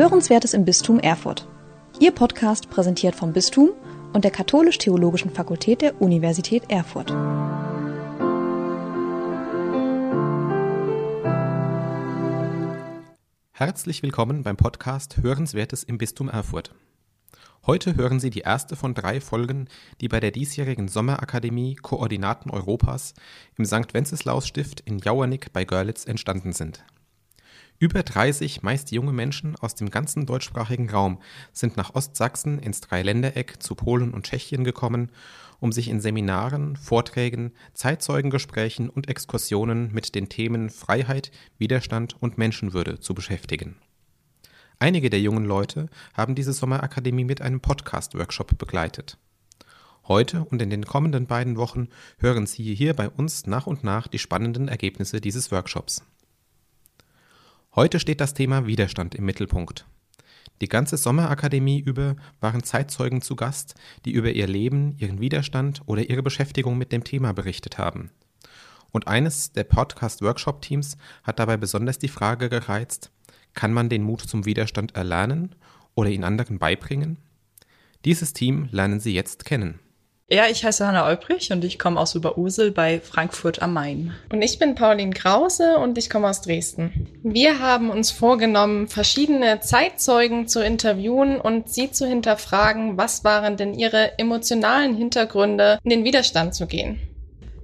Hörenswertes im Bistum Erfurt. Ihr Podcast präsentiert vom Bistum und der Katholisch-Theologischen Fakultät der Universität Erfurt. Herzlich willkommen beim Podcast Hörenswertes im Bistum Erfurt. Heute hören Sie die erste von drei Folgen, die bei der diesjährigen Sommerakademie Koordinaten Europas im St. Wenceslaus Stift in Jauernick bei Görlitz entstanden sind. Über 30 meist junge Menschen aus dem ganzen deutschsprachigen Raum sind nach Ostsachsen ins Dreiländereck zu Polen und Tschechien gekommen, um sich in Seminaren, Vorträgen, Zeitzeugengesprächen und Exkursionen mit den Themen Freiheit, Widerstand und Menschenwürde zu beschäftigen. Einige der jungen Leute haben diese Sommerakademie mit einem Podcast-Workshop begleitet. Heute und in den kommenden beiden Wochen hören Sie hier bei uns nach und nach die spannenden Ergebnisse dieses Workshops. Heute steht das Thema Widerstand im Mittelpunkt. Die ganze Sommerakademie über waren Zeitzeugen zu Gast, die über ihr Leben, ihren Widerstand oder ihre Beschäftigung mit dem Thema berichtet haben. Und eines der Podcast-Workshop-Teams hat dabei besonders die Frage gereizt, kann man den Mut zum Widerstand erlernen oder ihn anderen beibringen? Dieses Team lernen Sie jetzt kennen. Ja, ich heiße Hanna Olbrich und ich komme aus Überursel bei Frankfurt am Main. Und ich bin Pauline Krause und ich komme aus Dresden. Wir haben uns vorgenommen, verschiedene Zeitzeugen zu interviewen und sie zu hinterfragen, was waren denn ihre emotionalen Hintergründe, in den Widerstand zu gehen.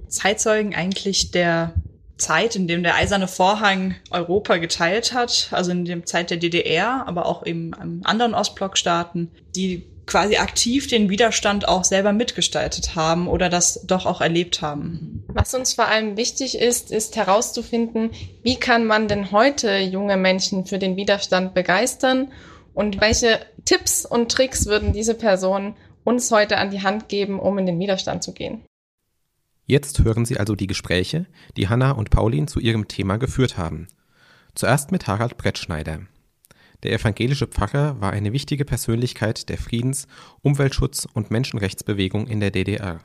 Zeitzeugen eigentlich der Zeit, in dem der eiserne Vorhang Europa geteilt hat, also in der Zeit der DDR, aber auch eben in anderen Ostblockstaaten, die quasi aktiv den Widerstand auch selber mitgestaltet haben oder das doch auch erlebt haben. Was uns vor allem wichtig ist, ist herauszufinden, wie kann man denn heute junge Menschen für den Widerstand begeistern und welche Tipps und Tricks würden diese Personen uns heute an die Hand geben, um in den Widerstand zu gehen. Jetzt hören Sie also die Gespräche, die Hanna und Pauline zu ihrem Thema geführt haben. Zuerst mit Harald Brettschneider. Der evangelische Pfarrer war eine wichtige Persönlichkeit der Friedens-, Umweltschutz- und Menschenrechtsbewegung in der DDR.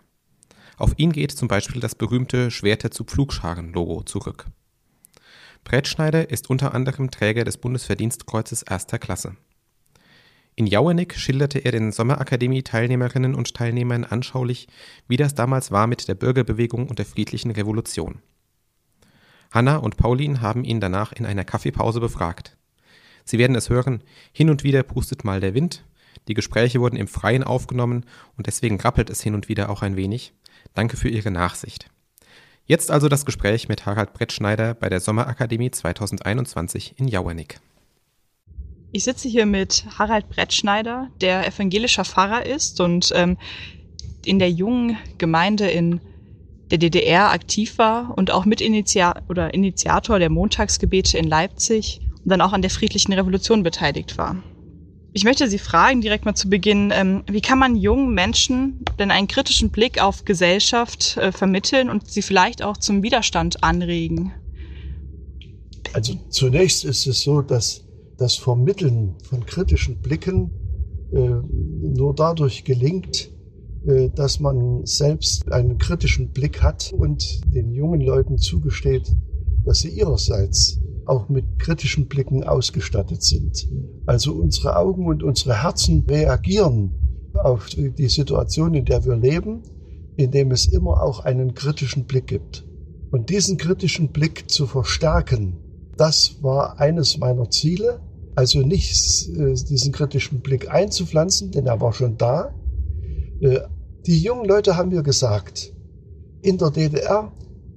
Auf ihn geht zum Beispiel das berühmte Schwerte zu Pflugscharen-Logo zurück. Brettschneider ist unter anderem Träger des Bundesverdienstkreuzes erster Klasse. In Jauernick schilderte er den Sommerakademie-Teilnehmerinnen und Teilnehmern anschaulich, wie das damals war mit der Bürgerbewegung und der friedlichen Revolution. Hanna und Pauline haben ihn danach in einer Kaffeepause befragt. Sie werden es hören, hin und wieder pustet mal der Wind. Die Gespräche wurden im Freien aufgenommen und deswegen rappelt es hin und wieder auch ein wenig. Danke für Ihre Nachsicht. Jetzt also das Gespräch mit Harald Brettschneider bei der Sommerakademie 2021 in Jauernick. Ich sitze hier mit Harald Brettschneider, der evangelischer Pfarrer ist und ähm, in der jungen Gemeinde in der DDR aktiv war und auch Mitinitiator oder Initiator der Montagsgebete in Leipzig und dann auch an der friedlichen Revolution beteiligt war. Ich möchte Sie fragen, direkt mal zu Beginn, ähm, wie kann man jungen Menschen denn einen kritischen Blick auf Gesellschaft äh, vermitteln und sie vielleicht auch zum Widerstand anregen? Also zunächst ist es so, dass das Vermitteln von kritischen Blicken äh, nur dadurch gelingt, äh, dass man selbst einen kritischen Blick hat und den jungen Leuten zugesteht, dass sie ihrerseits auch mit kritischen Blicken ausgestattet sind. Also unsere Augen und unsere Herzen reagieren auf die Situation, in der wir leben, indem es immer auch einen kritischen Blick gibt. Und diesen kritischen Blick zu verstärken, das war eines meiner Ziele. Also nicht äh, diesen kritischen Blick einzupflanzen, denn er war schon da. Äh, die jungen Leute haben mir gesagt, in der DDR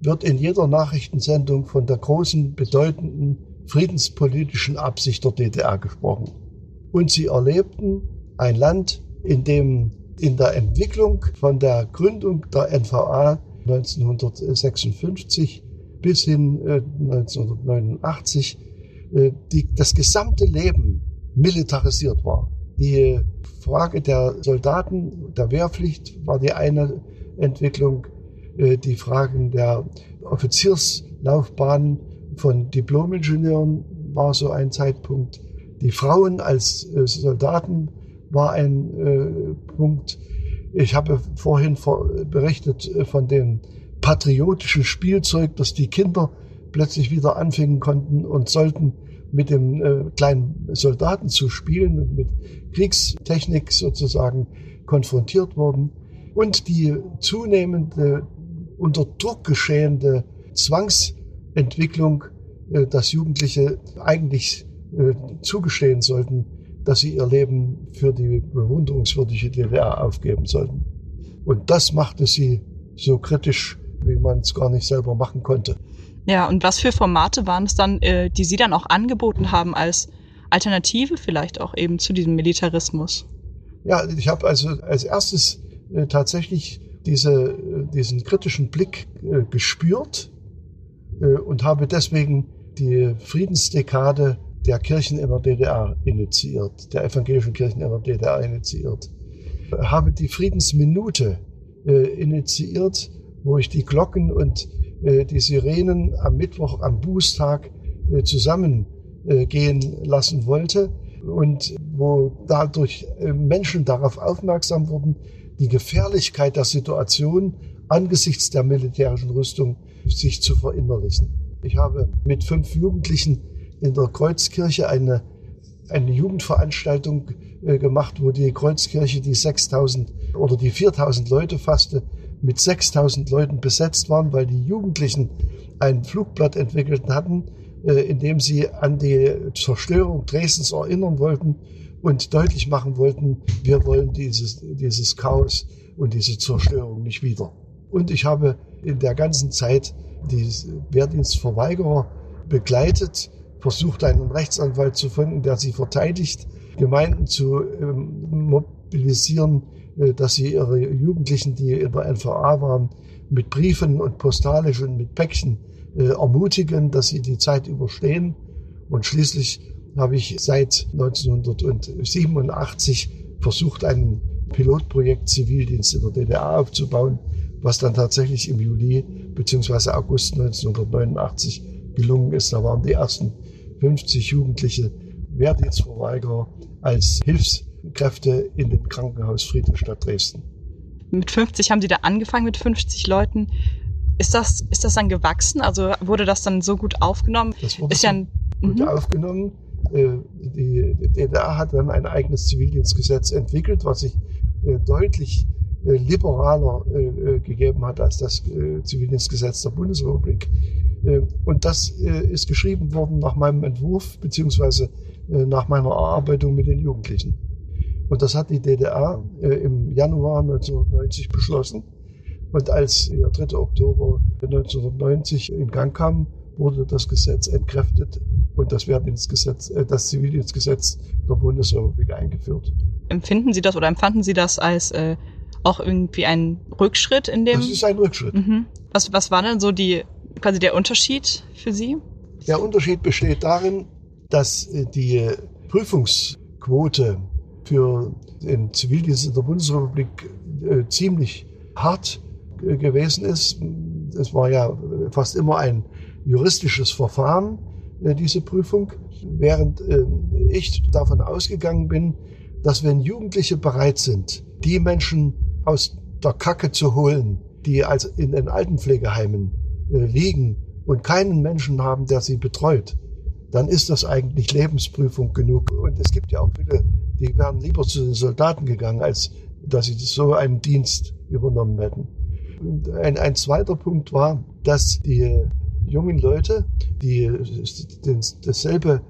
wird in jeder Nachrichtensendung von der großen, bedeutenden friedenspolitischen Absicht der DDR gesprochen. Und sie erlebten ein Land, in dem in der Entwicklung von der Gründung der NVA 1956 bis hin 1989 äh, äh, die, das gesamte Leben militarisiert war. Die Frage der Soldaten, der Wehrpflicht war die eine Entwicklung, die Fragen der Offizierslaufbahn von Diplomingenieuren war so ein Zeitpunkt. Die Frauen als äh, Soldaten war ein äh, Punkt. Ich habe vorhin berichtet von dem patriotischen Spielzeug, das die Kinder plötzlich wieder anfangen konnten und sollten mit dem äh, kleinen Soldaten zu spielen und mit Kriegstechnik sozusagen konfrontiert wurden und die zunehmende unter Druck geschehende Zwangsentwicklung, äh, dass Jugendliche eigentlich äh, zugestehen sollten, dass sie ihr Leben für die bewunderungswürdige DDR aufgeben sollten. Und das machte sie so kritisch, wie man es gar nicht selber machen konnte. Ja, und was für Formate waren es dann, äh, die Sie dann auch angeboten haben als Alternative vielleicht auch eben zu diesem Militarismus? Ja, ich habe also als erstes tatsächlich diese, äh, diesen kritischen Blick äh, gespürt äh, und habe deswegen die Friedensdekade der Kirchen in der DDR initiiert, der evangelischen Kirchen in der DDR initiiert. Habe die Friedensminute äh, initiiert, wo ich die Glocken und äh, die Sirenen am Mittwoch, am Bußtag äh, zusammengehen äh, lassen wollte und wo dadurch äh, Menschen darauf aufmerksam wurden, die Gefährlichkeit der Situation angesichts der militärischen Rüstung sich zu verinnerlichen. Ich habe mit fünf Jugendlichen in der Kreuzkirche eine, eine Jugendveranstaltung äh, gemacht, wo die Kreuzkirche die 6000 oder die 4000 Leute fasste, mit 6000 Leuten besetzt waren, weil die Jugendlichen ein Flugblatt entwickelt hatten, äh, in dem sie an die Zerstörung Dresdens erinnern wollten und deutlich machen wollten, wir wollen dieses, dieses Chaos und diese Zerstörung nicht wieder. Und ich habe in der ganzen Zeit die Wehrdienstverweigerer begleitet, versucht einen Rechtsanwalt zu finden, der sie verteidigt, Gemeinden zu ähm, mobilisieren, äh, dass sie ihre Jugendlichen, die in der NVA waren, mit Briefen und postalisch und mit Päckchen äh, ermutigen, dass sie die Zeit überstehen. Und schließlich habe ich seit 1987 versucht, ein Pilotprojekt Zivildienst in der DDR aufzubauen, was dann tatsächlich im Juli bzw. August 1989 gelungen ist. Da waren die ersten 50 Jugendliche Wehrdienstverweigerer als Hilfskräfte in dem Krankenhaus Friedrichstadt Dresden. Mit 50 haben Sie da angefangen, mit 50 Leuten. Ist das, ist das dann gewachsen? Also wurde das dann so gut aufgenommen? Das wurde ist so ja ein, gut mhm. aufgenommen. Äh, die DDR hat dann ein eigenes Zivildienstgesetz entwickelt, was sich äh, deutlich äh, liberaler gegeben hat als das Zivildienstgesetz der Bundesrepublik. Und das ist geschrieben worden nach meinem Entwurf beziehungsweise nach meiner Erarbeitung mit den Jugendlichen. Und das hat die DDR im Januar 1990 beschlossen. Und als der 3. Oktober 1990 in Gang kam, wurde das Gesetz entkräftet und das Wehrdienstgesetz, äh, das Zivildienstgesetz der Bundesrepublik eingeführt. Empfinden Sie das oder empfanden Sie das als äh, auch irgendwie ein Rückschritt in dem? Das ist ein Rückschritt. Mhm. Was, was war denn so die, quasi der Unterschied für Sie? Der Unterschied besteht darin, dass äh, die Prüfungsquote für den Zivildienst in der Bundesrepublik äh, ziemlich hart äh, gewesen ist. Es war ja fast immer ein juristisches Verfahren, diese Prüfung, während äh, ich davon ausgegangen bin, dass wenn Jugendliche bereit sind, die Menschen aus der Kacke zu holen, die als in den Altenpflegeheimen äh, liegen und keinen Menschen haben, der sie betreut, dann ist das eigentlich Lebensprüfung genug. Und es gibt ja auch viele, die wären lieber zu den Soldaten gegangen, als dass sie so einen Dienst übernommen hätten. Ein, ein zweiter Punkt war, dass die jungen Leute, die den, dasselbe,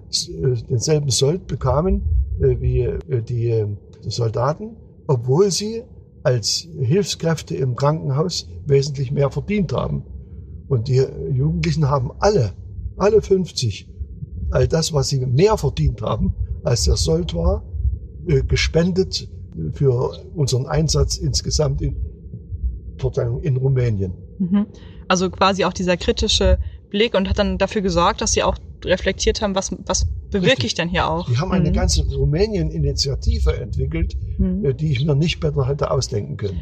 denselben Sold bekamen äh, wie äh, die Soldaten, obwohl sie als Hilfskräfte im Krankenhaus wesentlich mehr verdient haben. Und die Jugendlichen haben alle, alle 50, all das, was sie mehr verdient haben, als der Sold war, äh, gespendet für unseren Einsatz insgesamt in, in Rumänien. Mhm. Also quasi auch dieser kritische Blick und hat dann dafür gesorgt, dass sie auch reflektiert haben, was, was bewirke Richtig. ich denn hier auch. Die haben eine mhm. ganze Rumänien-Initiative entwickelt, mhm. Äh, die ich mir nicht besser hätte ausdenken können.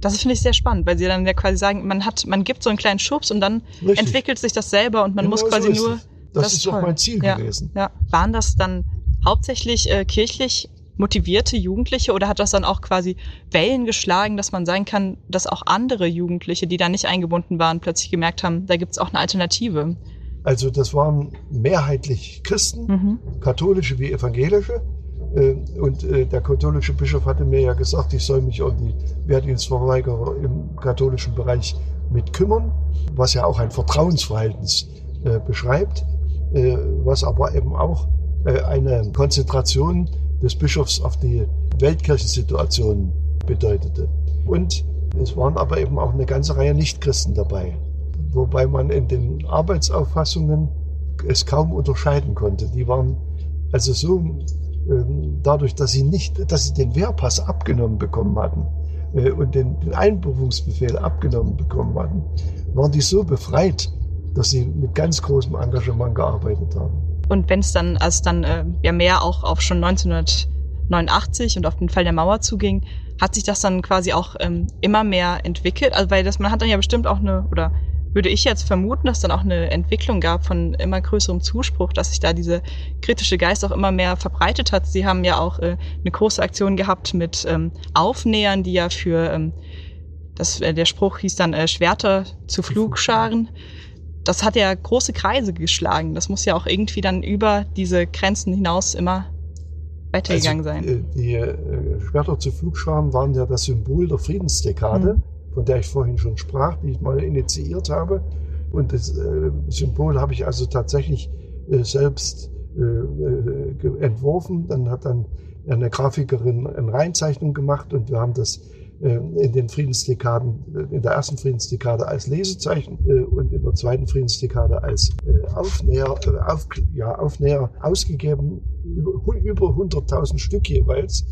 Das finde ich sehr spannend, weil sie dann ja quasi sagen, man hat, man gibt so einen kleinen Schubs und dann Richtig. entwickelt sich das selber und man genau muss quasi so nur. Das, das, ist auch mein Ziel ja. gewesen. Ja. Waren das dann hauptsächlich äh, kirchlich motivierte Jugendliche oder hat das dann auch quasi Wellen geschlagen, dass man sagen kann, dass auch andere Jugendliche, die da nicht eingebunden waren, plötzlich gemerkt haben, da gibt es auch eine Alternative? Also das waren mehrheitlich Christen, mhm. katholische wie evangelische. Äh, und äh, der katholische Bischof hatte mir ja gesagt, ich soll mich um die Wehrdienstverweigerer im katholischen Bereich mit kümmern, was ja auch ein Vertrauensverhältnis äh, beschreibt, was aber eben auch eine Konzentration des Bischofs auf die Weltkirchensituation bedeutete. Und es waren aber eben auch eine ganze Reihe Nichtchristen dabei, wobei man in den Arbeitsauffassungen es kaum unterscheiden konnte. Die waren also so ähm, dadurch, dass sie nicht, dass sie den Wehrpass abgenommen bekommen hatten äh, und den, den Einberufungsbefehl abgenommen bekommen hatten, waren die so befreit, dass sie mit ganz großem Engagement gearbeitet haben. Und wenn es dann, als dann äh, ja mehr auch auf schon 1989 und auf den Fall der Mauer zuging, hat sich das dann quasi auch ähm, immer mehr entwickelt? Also weil das, man hat dann ja bestimmt auch eine, oder würde ich jetzt vermuten, dass dann auch eine Entwicklung gab von immer größerem Zuspruch, dass sich da diese kritische Geist auch immer mehr verbreitet hat. Sie haben ja auch äh, eine große Aktion gehabt mit ähm, Aufnähern, die ja für ähm, das, äh, der Spruch hieß dann äh, Schwerter zu Flugscharen. Das hat ja große Kreise geschlagen. Das muss ja auch irgendwie dann über diese Grenzen hinaus immer weitergegangen also, sein. Äh, die äh, Schwerter zu Flugscharen waren ja das Symbol der Friedensdekade. Mhm von der ich vorhin schon sprach, die ich mal initiiert habe. Und das äh, Symbol habe ich also tatsächlich äh, selbst entworfen. Dann hat dann eine Grafikerin eine Reinzeichnung gemacht und wir haben das in den Friedensdekaden, äh, in der ersten Friedensdekade als Lesezeichen und in der zweiten Friedensdekade als Aufnäher, auf, ja, Aufnäher ausgegeben, über 100.000 Stück jeweils.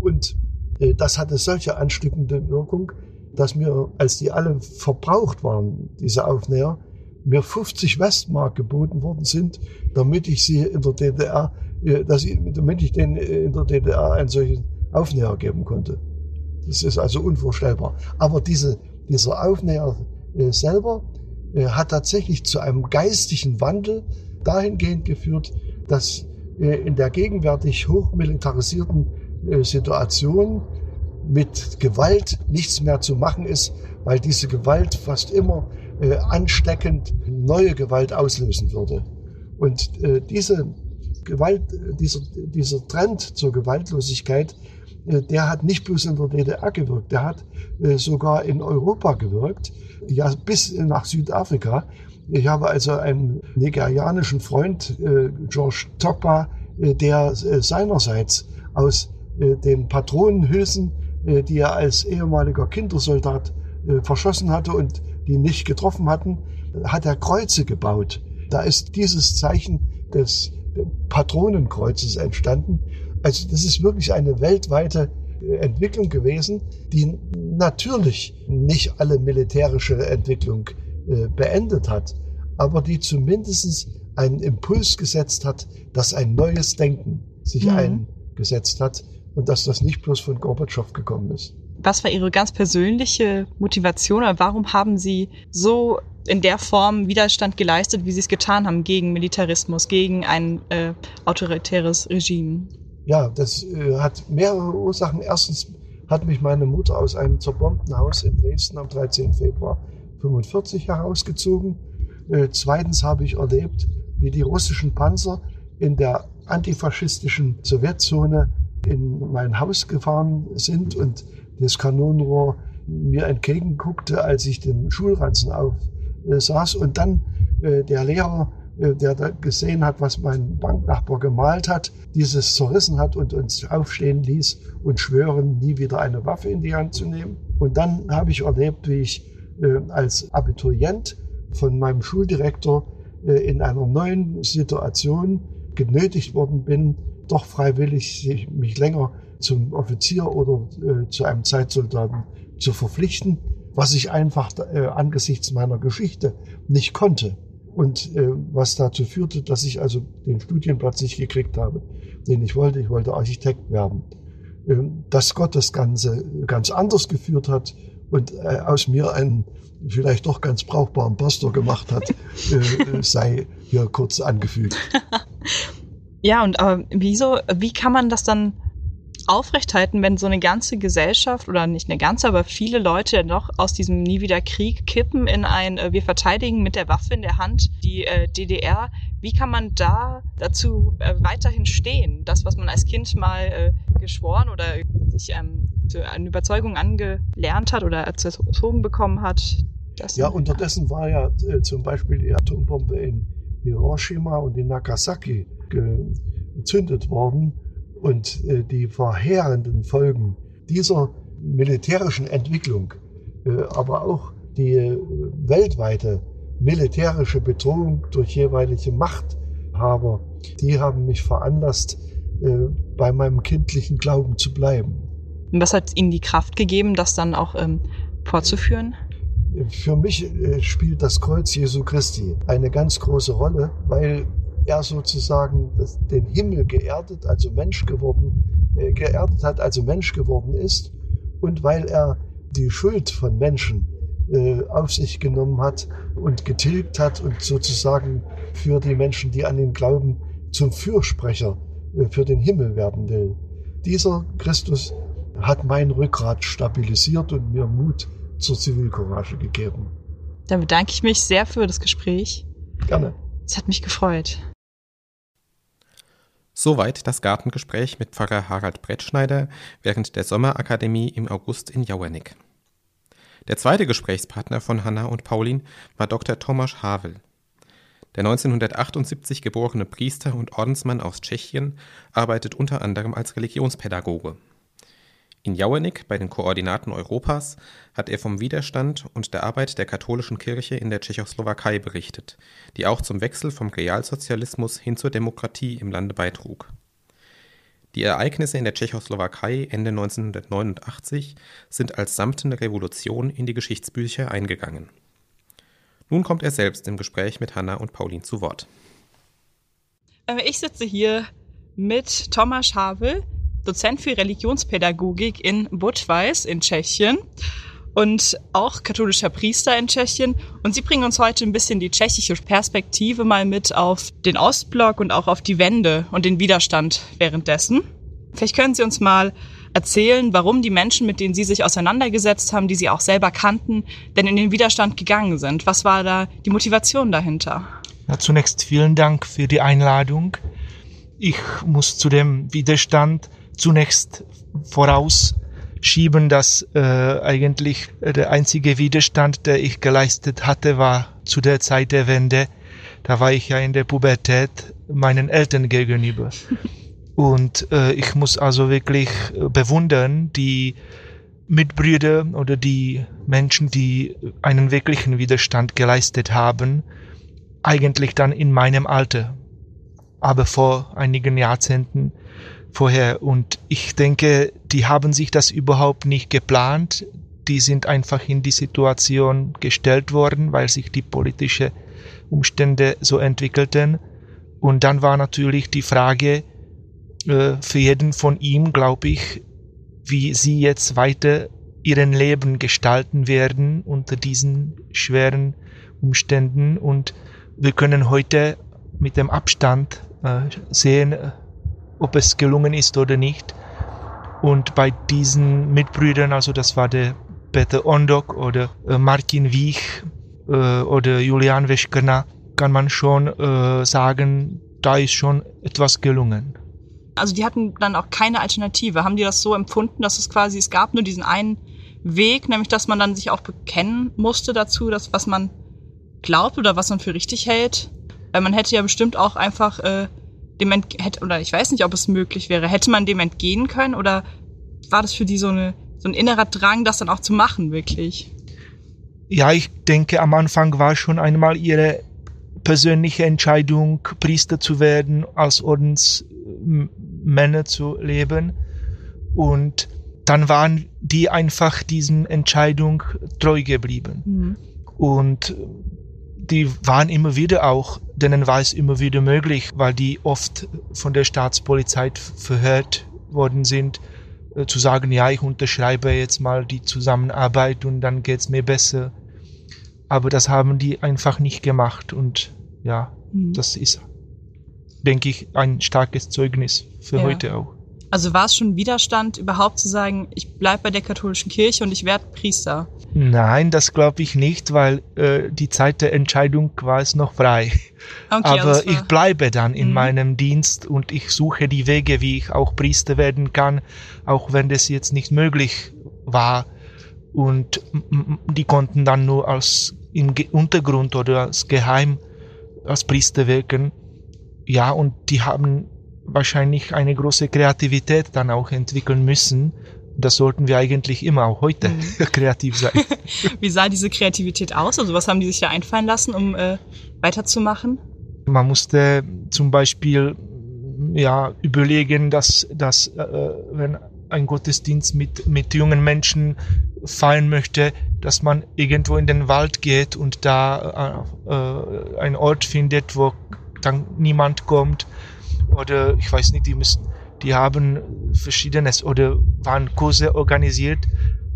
Und das hatte solche anstückende Wirkung, dass mir, als die alle verbraucht waren, diese Aufnäher, mir 50 Westmark geboten worden sind, damit ich sie in der DDR, äh, dass ich, damit ich den in der DDR einen solchen Aufnäher geben konnte. Das ist also unvorstellbar. Aber diese, dieser Aufnäher äh, selber äh, hat tatsächlich zu einem geistigen Wandel dahingehend geführt, dass in der gegenwärtig hochmilitarisierten Situation mit Gewalt nichts mehr zu machen ist, weil diese Gewalt fast immer äh, ansteckend neue Gewalt auslösen würde. Und äh, diese Gewalt, dieser, dieser Trend zur Gewaltlosigkeit, äh, der hat nicht bloß in der DDR gewirkt, der hat äh, sogar in Europa gewirkt, ja bis nach Südafrika. Ich habe also einen nigerianischen Freund, äh, George Tokpa, äh, der äh, seinerseits aus äh, den Patronenhülsen äh, die er als ehemaliger Kindersoldat äh, verschossen hatte und die nicht getroffen hatten, hat er Kreuze gebaut. Da ist dieses Zeichen des Patronenkreuzes entstanden. Also das ist wirklich eine weltweite äh, Entwicklung gewesen, die natürlich nicht alle militärische Entwicklung beendet hat, aber die zumindest einen Impuls gesetzt hat, dass ein neues Denken sich mhm. eingesetzt hat und dass das nicht bloß von Gorbatschow gekommen ist. Was war Ihre ganz persönliche Motivation oder warum haben Sie so in der Form Widerstand geleistet, wie Sie es getan haben gegen Militarismus, gegen ein äh, autoritäres Regime? Ja, das äh, hat mehrere Ursachen. Erstens hat mich meine Mutter aus einem zerbombten Haus in Dresden am 13. Februar 1945 herausgezogen. Äh, zweitens habe ich erlebt, wie die russischen Panzer in der antifaschistischen Sowjetzone in mein Haus gefahren sind und das Kanonenrohr mir entgegenguckte, als ich den Schulranzen aufsaß. und dann äh, der Lehrer, äh, der da gesehen hat, was mein Banknachbar gemalt hat, dieses zerrissen hat und uns aufstehen ließ und schwören, nie wieder eine Waffe in die Hand zu nehmen. Und dann habe ich erlebt, wie ich äh, als Abiturient von meinem Schuldirektor äh, in einer neuen Situation genötigt worden bin, doch freiwillig mich länger zum Offizier oder äh, zu einem Zeitsoldaten zu verpflichten, was ich einfach äh, angesichts meiner Geschichte nicht konnte. Und äh, was dazu führte, dass ich also den Studienplatz nicht gekriegt habe, den ich wollte. Ich wollte Architekt werden. Äh, dass Gott das Ganze ganz anders geführt hat und äh, aus mir einen vielleicht doch ganz brauchbaren Pastor gemacht hat, äh, sei hier kurz angefügt. Ja, und aber wieso, wie kann man das dann aufrechthalten, wenn so eine ganze Gesellschaft oder nicht eine ganze, aber viele Leute noch aus diesem Nie wieder Krieg kippen in ein äh, Wir verteidigen mit der Waffe in der Hand die äh, DDR? Wie kann man da dazu äh, weiterhin stehen? Das, was man als Kind mal äh, geschworen oder sich ähm, zu einer Überzeugung angelernt hat oder erzogen bekommen hat. ja, unterdessen war ja äh, zum Beispiel die Atombombe in Hiroshima und in Nagasaki gezündet worden und äh, die verheerenden Folgen dieser militärischen Entwicklung, äh, aber auch die äh, weltweite militärische Bedrohung durch jeweilige Machthaber, die haben mich veranlasst, bei meinem kindlichen Glauben zu bleiben. Und was hat Ihnen die Kraft gegeben, das dann auch ähm, fortzuführen? Für mich spielt das Kreuz Jesu Christi eine ganz große Rolle, weil er sozusagen das, den Himmel geerdet, also Mensch geworden, äh, geerdet hat, also Mensch geworden ist und weil er die Schuld von Menschen äh, auf sich genommen hat und getilgt hat und sozusagen für die Menschen, die an ihn glauben, zum Fürsprecher äh, für den Himmel werden will. Dieser Christus hat mein Rückgrat stabilisiert und mir Mut zur Zivilcourage gegeben. Dann bedanke ich mich sehr für das Gespräch. Gerne. Es hat mich gefreut. Soweit das Gartengespräch mit Pfarrer Harald Brettschneider während der Sommerakademie im August in Jauernick. Der zweite Gesprächspartner von Hanna und Paulin war Dr. Tomasz Havel. Der 1978 geborene Priester und Ordensmann aus Tschechien arbeitet unter anderem als Religionspädagoge. In Jauernick bei den Koordinaten Europas hat er vom Widerstand und der Arbeit der katholischen Kirche in der Tschechoslowakei berichtet, die auch zum Wechsel vom Realsozialismus hin zur Demokratie im Lande beitrug. Die Ereignisse in der Tschechoslowakei Ende 1989 sind als samtende Revolution in die Geschichtsbücher eingegangen. Nun kommt er selbst im Gespräch mit Hanna und Paulin zu Wort. Äh, ich sitze hier mit Thomas Havel, Dozent für Religionspädagogik in Budweis in Tschechien und auch katholischer Priester in Tschechien. Und Sie bringen uns heute ein bisschen die tschechische Perspektive mal mit auf den Ostblock und auch auf die Wende und den Widerstand währenddessen. Vielleicht können Sie uns mal erzählen, warum die Menschen, mit denen Sie sich auseinandergesetzt haben, die Sie auch selber kannten, denn in den Widerstand gegangen sind. Was war da die Motivation dahinter? Ja, zunächst vielen Dank für die Einladung. Ich muss zu dem Widerstand zunächst vorausschieben, dass äh, eigentlich der einzige Widerstand, der ich geleistet hatte, war zu der Zeit der Wende. Da war ich ja in der Pubertät meinen Eltern gegenüber. Und äh, ich muss also wirklich äh, bewundern, die Mitbrüder oder die Menschen, die einen wirklichen Widerstand geleistet haben, eigentlich dann in meinem Alter, aber vor einigen Jahrzehnten vorher. Und ich denke, die haben sich das überhaupt nicht geplant. Die sind einfach in die Situation gestellt worden, weil sich die politische Umstände so entwickelten. Und dann war natürlich die Frage äh, für jeden von ihm, glaube ich, wie sie jetzt weiter ihren Leben gestalten werden unter diesen schweren Umständen. Und wir können heute mit dem Abstand äh, sehen, ob es gelungen ist oder nicht. Und bei diesen Mitbrüdern, also das war der Peter Ondok oder äh, Martin Wiech äh, oder Julian Weschkerner, kann man schon äh, sagen, da ist schon etwas gelungen. Also die hatten dann auch keine Alternative. Haben die das so empfunden, dass es quasi, es gab nur diesen einen Weg, nämlich dass man dann sich auch bekennen musste dazu, dass was man glaubt oder was man für richtig hält? Weil man hätte ja bestimmt auch einfach äh, dem hätte, oder ich weiß nicht, ob es möglich wäre, hätte man dem entgehen können oder war das für die so, eine, so ein innerer Drang, das dann auch zu machen, wirklich? Ja, ich denke, am Anfang war schon einmal ihre persönliche Entscheidung, Priester zu werden, als Ordensmänner zu leben. Und dann waren die einfach diesen Entscheidung treu geblieben. Mhm. Und die waren immer wieder auch, denen war es immer wieder möglich, weil die oft von der Staatspolizei verhört worden sind, äh, zu sagen, ja, ich unterschreibe jetzt mal die Zusammenarbeit und dann geht's mir besser. Aber das haben die einfach nicht gemacht und ja, mhm. das ist, denke ich, ein starkes Zeugnis für ja. heute auch. Also war es schon Widerstand, überhaupt zu sagen, ich bleib bei der katholischen Kirche und ich werde Priester? Nein, das glaube ich nicht, weil äh, die Zeit der Entscheidung war es noch frei. Okay, Aber ich bleibe dann in mhm. meinem Dienst und ich suche die Wege, wie ich auch Priester werden kann, auch wenn das jetzt nicht möglich war. Und die konnten dann nur als im Untergrund oder als Geheim als Priester wirken. Ja, und die haben wahrscheinlich eine große Kreativität dann auch entwickeln müssen. Das sollten wir eigentlich immer auch heute mhm. kreativ sein. Wie sah diese Kreativität aus? Also was haben die sich da einfallen lassen, um äh, weiterzumachen? Man musste zum Beispiel ja überlegen, dass, dass äh, wenn ein Gottesdienst mit, mit jungen Menschen feiern möchte, dass man irgendwo in den Wald geht und da äh, äh, einen Ort findet, wo dann niemand kommt oder ich weiß nicht, die müssen, die haben verschiedenes oder waren Kurse organisiert.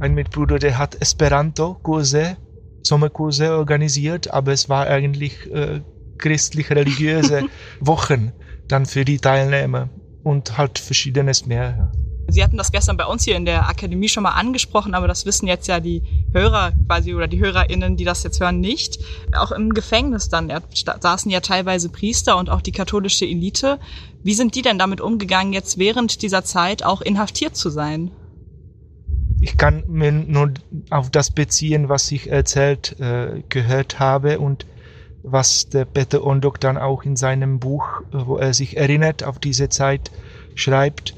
Ein Mitbruder, der hat Esperanto-Kurse, Sommerkurse organisiert, aber es war eigentlich äh, christlich-religiöse Wochen dann für die Teilnehmer und halt verschiedenes mehr. Sie hatten das gestern bei uns hier in der Akademie schon mal angesprochen, aber das wissen jetzt ja die Hörer quasi oder die HörerInnen, die das jetzt hören, nicht. Auch im Gefängnis dann saßen ja teilweise Priester und auch die katholische Elite. Wie sind die denn damit umgegangen, jetzt während dieser Zeit auch inhaftiert zu sein? Ich kann mir nur auf das beziehen, was ich erzählt äh, gehört habe und was der Peter Ondok dann auch in seinem Buch, wo er sich erinnert auf diese Zeit, schreibt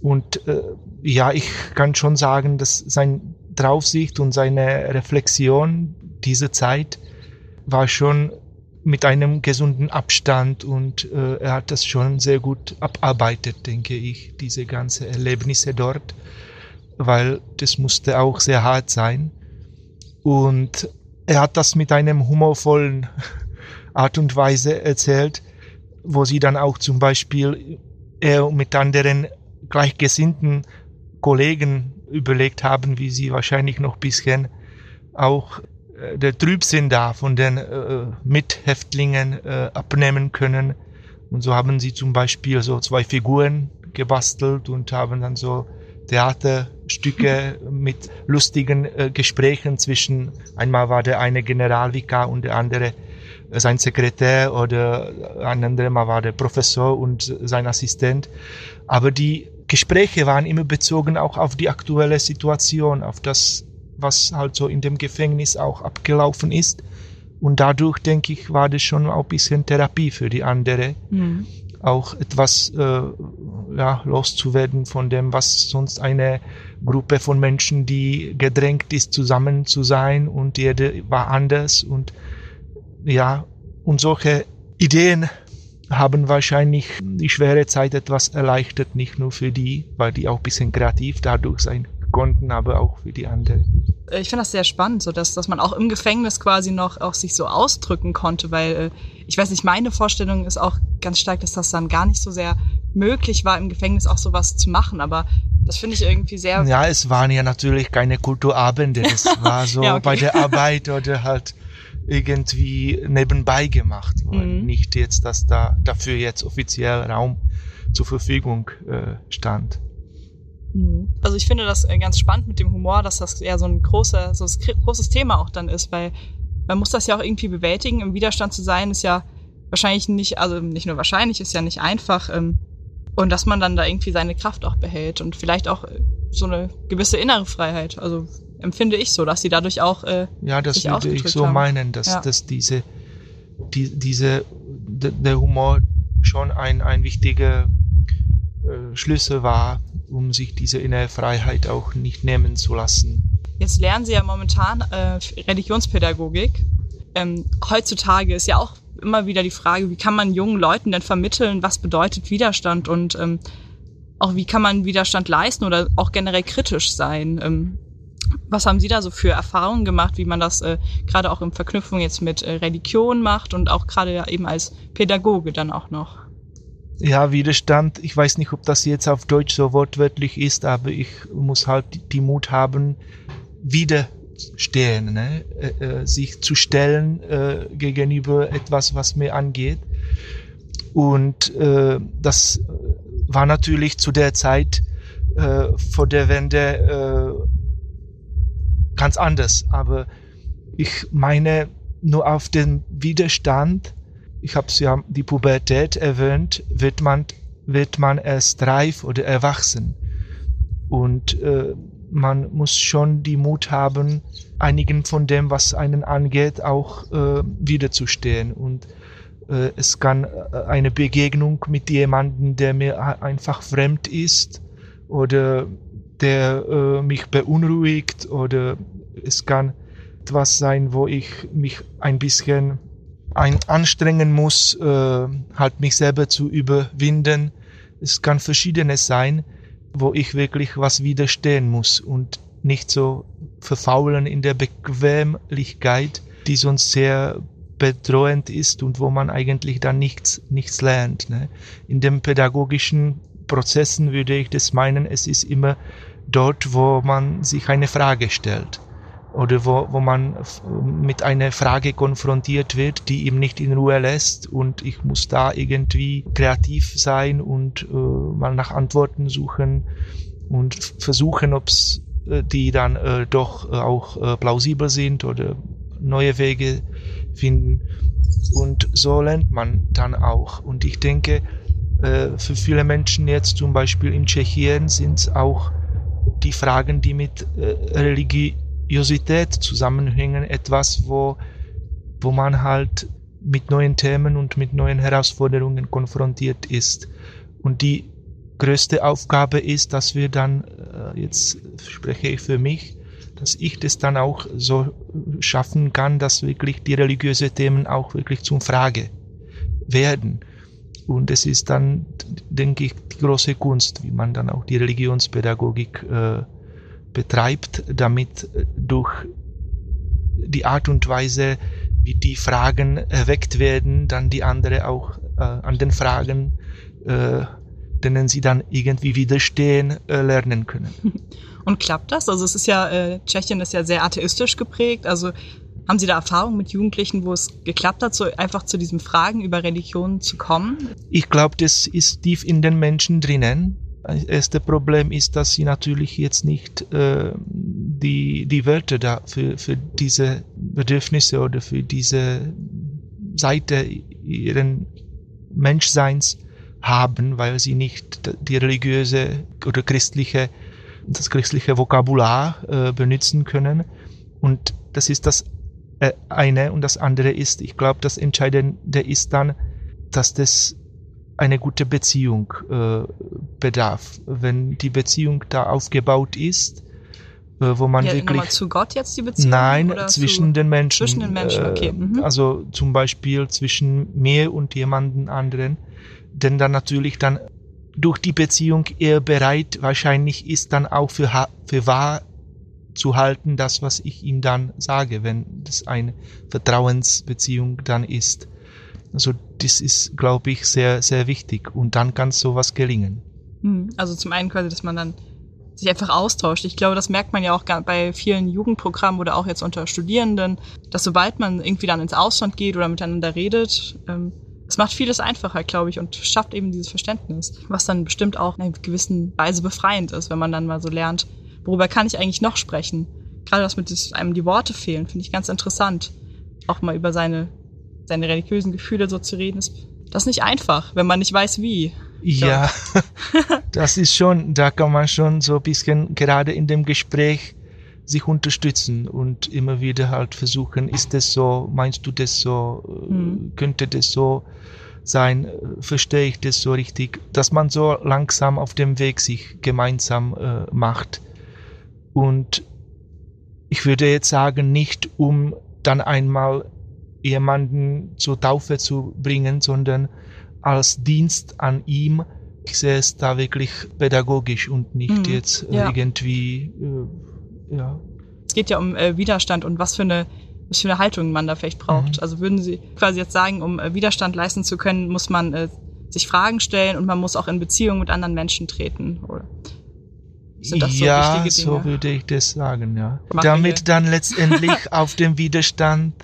und äh, ja, ich kann schon sagen, dass sein Draufsicht und seine Reflexion diese Zeit war schon mit einem gesunden Abstand und äh, er hat das schon sehr gut abarbeitet, denke ich, diese ganze Erlebnisse dort, weil das musste auch sehr hart sein. Und er hat das mit einem humorvollen Art und Weise erzählt, wo sie dann auch zum Beispiel er mit anderen gleichgesinnten Kollegen überlegt haben, wie sie wahrscheinlich noch bisschen auch äh, der Trübsinn da von den äh, Mithäftlingen äh, abnehmen können. Und so haben sie zum Beispiel so zwei Figuren gebastelt und haben dann so Theaterstücke mit lustigen äh, Gesprächen zwischen, einmal war der eine Generalvikar und der andere äh, sein Sekretär oder ein anderer Mal war der Professor und sein Assistent. Aber die Gespräche waren immer bezogen auch auf die aktuelle Situation, auf das, was halt so in dem Gefängnis auch abgelaufen ist. Und dadurch, denke ich, war das schon auch ein bisschen Therapie für die andere. Mhm. Auch etwas äh, ja, loszuwerden von dem, was sonst eine Gruppe von Menschen, die gedrängt ist, zusammen zu sein und jeder war anders und ja, und solche Ideen haben wahrscheinlich die schwere Zeit etwas erleichtert, nicht nur für die, weil die auch ein bisschen kreativ dadurch sein konnten, aber auch für die anderen. Äh, ich finde das sehr spannend, so dass, dass man auch im Gefängnis quasi noch auch sich so ausdrücken konnte, weil äh, ich weiß nicht, meine Vorstellung ist auch ganz stark, dass das dann gar nicht so sehr möglich war, im Gefängnis auch sowas zu machen, aber das finde ich irgendwie sehr. Ja, es waren ja natürlich keine Kulturabende, das war so ja, okay. bei der Arbeit oder halt irgendwie nebenbei gemacht worden. Mhm. Nicht jetzt, dass da dafür jetzt offiziell Raum zur Verfügung äh, stand. Mhm. Also ich finde das äh, ganz spannend mit dem Humor, dass das ja so ein großer, so ein großes Thema auch dann ist, weil man muss das ja auch irgendwie bewältigen. Im Widerstand zu sein ist ja wahrscheinlich nicht, also nicht nur wahrscheinlich, ist ja nicht einfach. Ähm, und dass man dann da irgendwie seine Kraft auch behält und vielleicht auch äh, so eine gewisse innere Freiheit. Also empfinde ich so, dass sie dadurch auch äh, ja, das würde ich so haben. meinen, dass, ja. dass diese die, diese der Humor schon ein ein wichtiger äh, Schlüssel war, um sich diese innere Freiheit auch nicht nehmen zu lassen. Jetzt lernen Sie ja momentan äh, Religionspädagogik. Ähm, heutzutage ist ja auch immer wieder die Frage, wie kann man jungen Leuten denn vermitteln, was bedeutet Widerstand und ähm, auch wie kann man Widerstand leisten oder auch generell kritisch sein. Ähm, was haben Sie da so für Erfahrungen gemacht, wie man das äh, gerade auch in Verknüpfung jetzt mit äh, Religion macht und auch gerade eben als Pädagoge dann auch noch? Ja, Widerstand, ich weiß nicht, ob das jetzt auf Deutsch so wortwörtlich ist, aber ich muss halt die Mut haben, widerstehen, ne? äh, äh, sich zu stellen äh, gegenüber etwas, was mir angeht. Und äh, das war natürlich zu der Zeit vor der Wende ganz anders. Aber ich meine nur auf den Widerstand, ich habe ja die Pubertät erwähnt, wird man, wird man erst reif oder erwachsen. Und äh, man muss schon die Mut haben, einigen von dem, was einen angeht, auch äh, wiederzustehen. Und äh, es kann äh, eine Begegnung mit jemandem, der mir einfach fremd ist oder der äh, mich beunruhigt oder es kann etwas sein, wo ich mich ein bisschen ein anstrengen muss, äh, halt mich selber zu überwinden. Es kann verschiedenes sein, wo ich wirklich was widerstehen muss und nicht so verfaulen in der Bequemlichkeit, die sonst sehr bedrohend ist und wo man eigentlich dann nichts, nichts lernt. Ne? In den pädagogischen Prozessen würde ich das meinen, es ist immer dort, wo man sich eine Frage stellt oder wo, wo man mit einer Frage konfrontiert wird, die ihm nicht in Ruhe lässt und ich muss da irgendwie kreativ sein und äh, mal nach Antworten suchen und versuchen, ob es äh, die dann äh, doch auch äh, plausibel sind oder neue Wege finden. Und so lernt man dann auch. Und ich denke, äh, für viele Menschen jetzt zum Beispiel in Tschechien sind auch die Fragen, die mit äh, Religiosität zusammenhängen, etwas, wo, wo man halt mit neuen Themen und mit neuen Herausforderungen konfrontiert ist. Und die größte Aufgabe ist, dass wir dann, äh, jetzt spreche ich für mich, dass ich das dann auch so schaffen kann, dass wirklich die religiöse Themen auch wirklich zum Frage werden. Und es ist dann, denke ich, die große Kunst, wie man dann auch die Religionspädagogik äh, betreibt, damit äh, durch die Art und Weise, wie die Fragen erweckt werden, dann die andere auch äh, an den Fragen, äh, denen sie dann irgendwie widerstehen, äh, lernen können. Und klappt das? Also es ist ja, äh, Tschechien ist ja sehr atheistisch geprägt. Also haben Sie da Erfahrungen mit Jugendlichen, wo es geklappt hat, so einfach zu diesen Fragen über Religion zu kommen? Ich glaube, das ist tief in den Menschen drinnen. Das erste Problem ist, dass sie natürlich jetzt nicht äh, die, die Wörter da für, für diese Bedürfnisse oder für diese Seite ihren Menschseins haben, weil sie nicht die religiöse oder christliche, das christliche Vokabular äh, benutzen können. Und das ist das äh, eine und das andere ist, ich glaube, das Entscheidende ist dann, dass das eine gute Beziehung äh, bedarf. Wenn die Beziehung da aufgebaut ist, äh, wo man ja, wirklich zu Gott jetzt die Beziehung nein zwischen den Menschen zwischen den Menschen okay mhm. also zum Beispiel zwischen mir und jemanden anderen denn dann natürlich dann durch die Beziehung er bereit wahrscheinlich ist dann auch für für wahr zu halten, das, was ich ihm dann sage, wenn das eine Vertrauensbeziehung dann ist. Also das ist, glaube ich, sehr, sehr wichtig und dann kann sowas gelingen. Hm, also zum einen quasi, dass man dann sich einfach austauscht. Ich glaube, das merkt man ja auch bei vielen Jugendprogrammen oder auch jetzt unter Studierenden, dass sobald man irgendwie dann ins Ausland geht oder miteinander redet, ähm, es macht vieles einfacher, glaube ich, und schafft eben dieses Verständnis, was dann bestimmt auch in einer gewissen Weise befreiend ist, wenn man dann mal so lernt, worüber kann ich eigentlich noch sprechen? Gerade das mit einem die Worte fehlen, finde ich ganz interessant. Auch mal über seine, seine religiösen Gefühle so zu reden, ist das ist nicht einfach, wenn man nicht weiß, wie. Ja, das ist schon, da kann man schon so ein bisschen gerade in dem Gespräch sich unterstützen und immer wieder halt versuchen, ist das so, meinst du das so, mhm. könnte das so sein, verstehe ich das so richtig, dass man so langsam auf dem Weg sich gemeinsam äh, macht. Und ich würde jetzt sagen, nicht um dann einmal jemanden zur Taufe zu bringen, sondern als Dienst an ihm. Ich sehe es da wirklich pädagogisch und nicht mhm, jetzt ja. irgendwie, äh, ja. Es geht ja um äh, Widerstand und was für eine was für eine Haltung man da vielleicht braucht. Mhm. Also würden Sie quasi jetzt sagen, um äh, Widerstand leisten zu können, muss man äh, sich Fragen stellen und man muss auch in Beziehung mit anderen Menschen treten, oder? Sind das so ja, so würde ich das sagen, ja. Mach Damit dann letztendlich auf dem Widerstand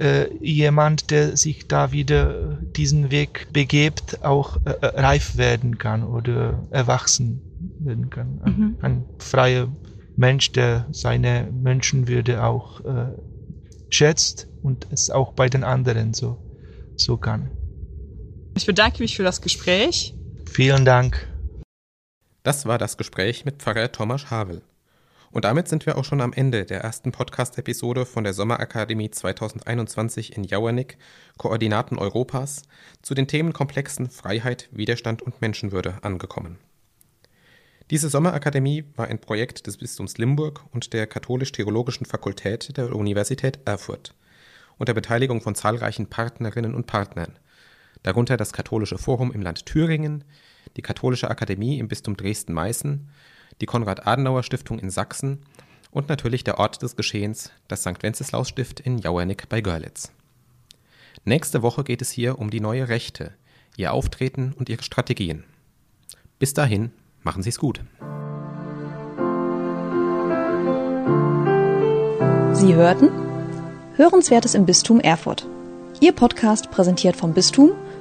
äh, jemand, der sich da wieder diesen Weg begebt, auch äh, äh reif werden kann oder erwachsen werden kann. Ein, mhm. ein freier Mensch, der seine Menschenwürde auch äh, schätzt und es auch bei den anderen so, so kann. Ich bedanke mich für das Gespräch. Vielen Dank. Das war das Gespräch mit Pfarrer Thomas Havel. Und damit sind wir auch schon am Ende der ersten Podcast-Episode von der Sommerakademie 2021 in Jauernick, Koordinaten Europas, zu den Themenkomplexen Freiheit, Widerstand und Menschenwürde angekommen. Diese Sommerakademie war ein Projekt des Bistums Limburg und der Katholisch-Theologischen Fakultät der Universität Erfurt unter Beteiligung von zahlreichen Partnerinnen und Partnern, darunter das Katholische Forum im Land Thüringen, die Katholische Akademie im Bistum Dresden-Meißen, die Konrad-Adenauer-Stiftung in Sachsen und natürlich der Ort des Geschehens, das St. Wenceslaus-Stift in Jauernick bei Görlitz. Nächste Woche geht es hier um die neue Rechte, ihr Auftreten und ihre Strategien. Bis dahin, machen Sie es gut. Sie hörten Hörenswertes im Bistum Erfurt. Ihr Podcast präsentiert vom Bistum